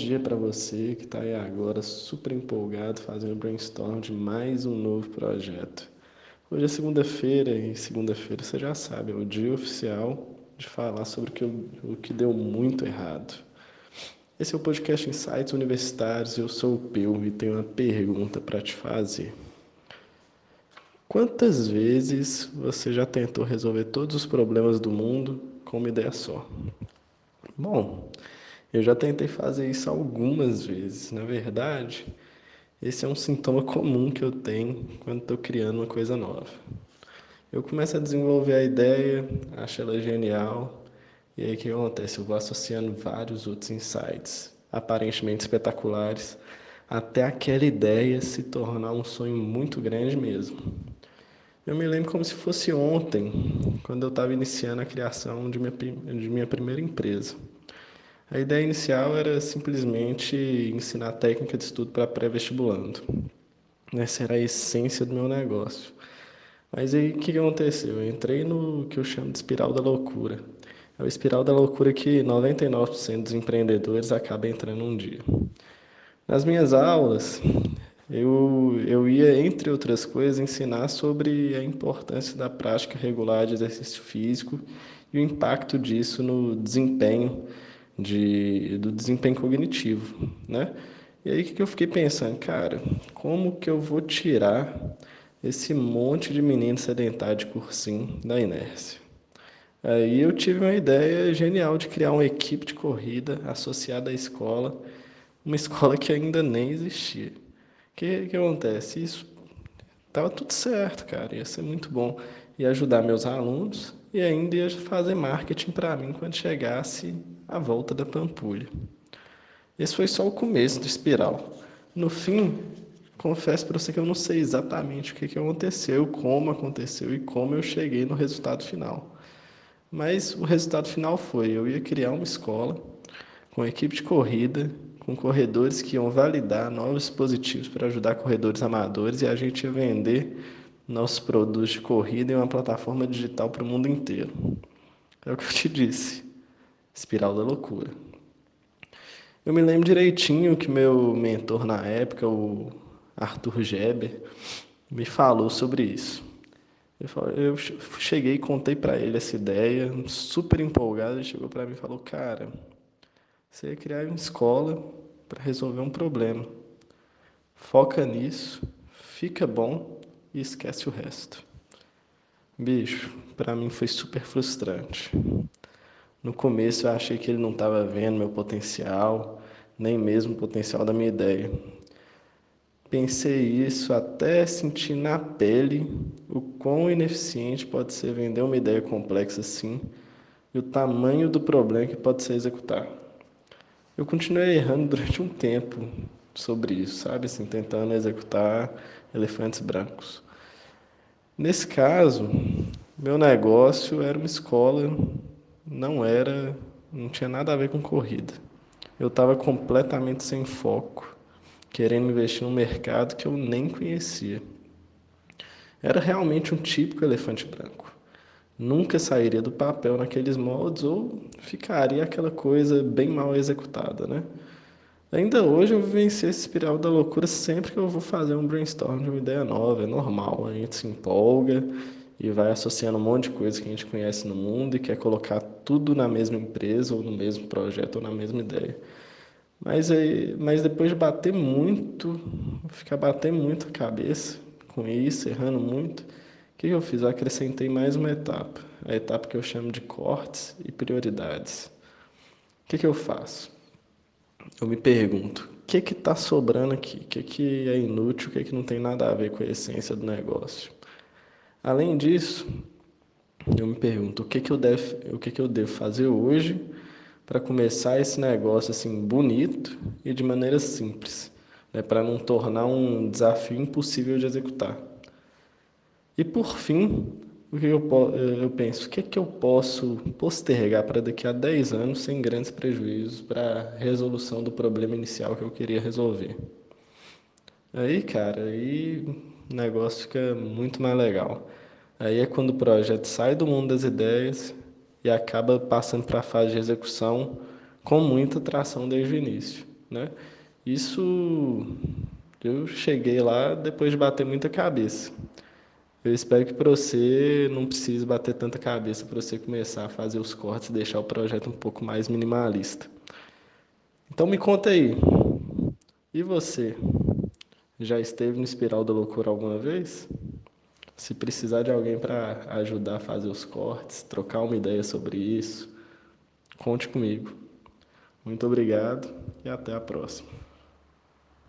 dia para você que está aí agora super empolgado fazendo brainstorm de mais um novo projeto. Hoje é segunda-feira e segunda-feira você já sabe, é o dia oficial de falar sobre o que, o que deu muito errado. Esse é o podcast Insights Universitários. Eu sou o Peu e tenho uma pergunta para te fazer. Quantas vezes você já tentou resolver todos os problemas do mundo com uma ideia só? Bom, eu já tentei fazer isso algumas vezes. Na verdade, esse é um sintoma comum que eu tenho quando estou criando uma coisa nova. Eu começo a desenvolver a ideia, acho ela genial, e aí o que acontece? Eu vou associando vários outros insights, aparentemente espetaculares, até aquela ideia se tornar um sonho muito grande mesmo. Eu me lembro como se fosse ontem, quando eu estava iniciando a criação de minha, de minha primeira empresa. A ideia inicial era simplesmente ensinar técnica de estudo para pré-vestibulando. Essa era a essência do meu negócio. Mas aí o que aconteceu? Eu entrei no que eu chamo de espiral da loucura. É o espiral da loucura que 99% dos empreendedores acabam entrando um dia. Nas minhas aulas, eu, eu ia, entre outras coisas, ensinar sobre a importância da prática regular de exercício físico e o impacto disso no desempenho de, do desempenho cognitivo, né? E aí que eu fiquei pensando, cara, como que eu vou tirar esse monte de menino sedentário de cursinho da inércia? Aí eu tive uma ideia genial de criar uma equipe de corrida associada à escola, uma escola que ainda nem existia. O que, que acontece? Isso estava tudo certo, cara, ia ser muito bom. Ia ajudar meus alunos e ainda ia fazer marketing para mim quando chegasse a volta da Pampulha. Esse foi só o começo do espiral. No fim, confesso para você que eu não sei exatamente o que, que aconteceu, como aconteceu e como eu cheguei no resultado final. Mas o resultado final foi: eu ia criar uma escola com equipe de corrida, com corredores que iam validar novos dispositivos para ajudar corredores amadores e a gente ia vender nossos produtos de corrida em uma plataforma digital para o mundo inteiro. É o que eu te disse. Espiral da loucura. Eu me lembro direitinho que meu mentor na época, o Arthur Geber, me falou sobre isso. Eu cheguei e contei para ele essa ideia, super empolgado, ele chegou para mim e falou: "Cara, você ia criar uma escola para resolver um problema. Foca nisso, fica bom e esquece o resto. Bicho, para mim foi super frustrante. No começo eu achei que ele não estava vendo meu potencial, nem mesmo o potencial da minha ideia. Pensei isso até sentir na pele o quão ineficiente pode ser vender uma ideia complexa assim e o tamanho do problema que pode ser executar. Eu continuei errando durante um tempo, sobre isso, sabe? Assim, tentando executar elefantes brancos. Nesse caso, meu negócio era uma escola, não era, não tinha nada a ver com corrida. Eu estava completamente sem foco, querendo investir num mercado que eu nem conhecia. Era realmente um típico elefante branco. Nunca sairia do papel naqueles moldes ou ficaria aquela coisa bem mal executada, né? Ainda hoje eu vivencio esse espiral da loucura sempre que eu vou fazer um brainstorm de uma ideia nova, é normal, a gente se empolga e vai associando um monte de coisa que a gente conhece no mundo e quer colocar tudo na mesma empresa ou no mesmo projeto ou na mesma ideia. Mas, aí, mas depois de bater muito, ficar batendo muito a cabeça com isso, errando muito, o que eu fiz? Eu acrescentei mais uma etapa, a etapa que eu chamo de cortes e prioridades. O que, que eu faço? eu me pergunto, o que está sobrando aqui? O que que é inútil? O que que não tem nada a ver com a essência do negócio? Além disso, eu me pergunto, o que que eu devo, o que que eu devo fazer hoje para começar esse negócio assim bonito e de maneira simples, né, para não tornar um desafio impossível de executar. E por fim, o que eu, eu penso, o que, que eu posso postergar para daqui a 10 anos sem grandes prejuízos para a resolução do problema inicial que eu queria resolver? Aí, cara, aí o negócio fica muito mais legal. Aí é quando o projeto sai do mundo das ideias e acaba passando para a fase de execução com muita tração desde o início. né? Isso eu cheguei lá depois de bater muita cabeça. Eu espero que para você não precise bater tanta cabeça para você começar a fazer os cortes e deixar o projeto um pouco mais minimalista. Então me conta aí, e você? Já esteve no Espiral da Loucura alguma vez? Se precisar de alguém para ajudar a fazer os cortes, trocar uma ideia sobre isso, conte comigo. Muito obrigado e até a próxima.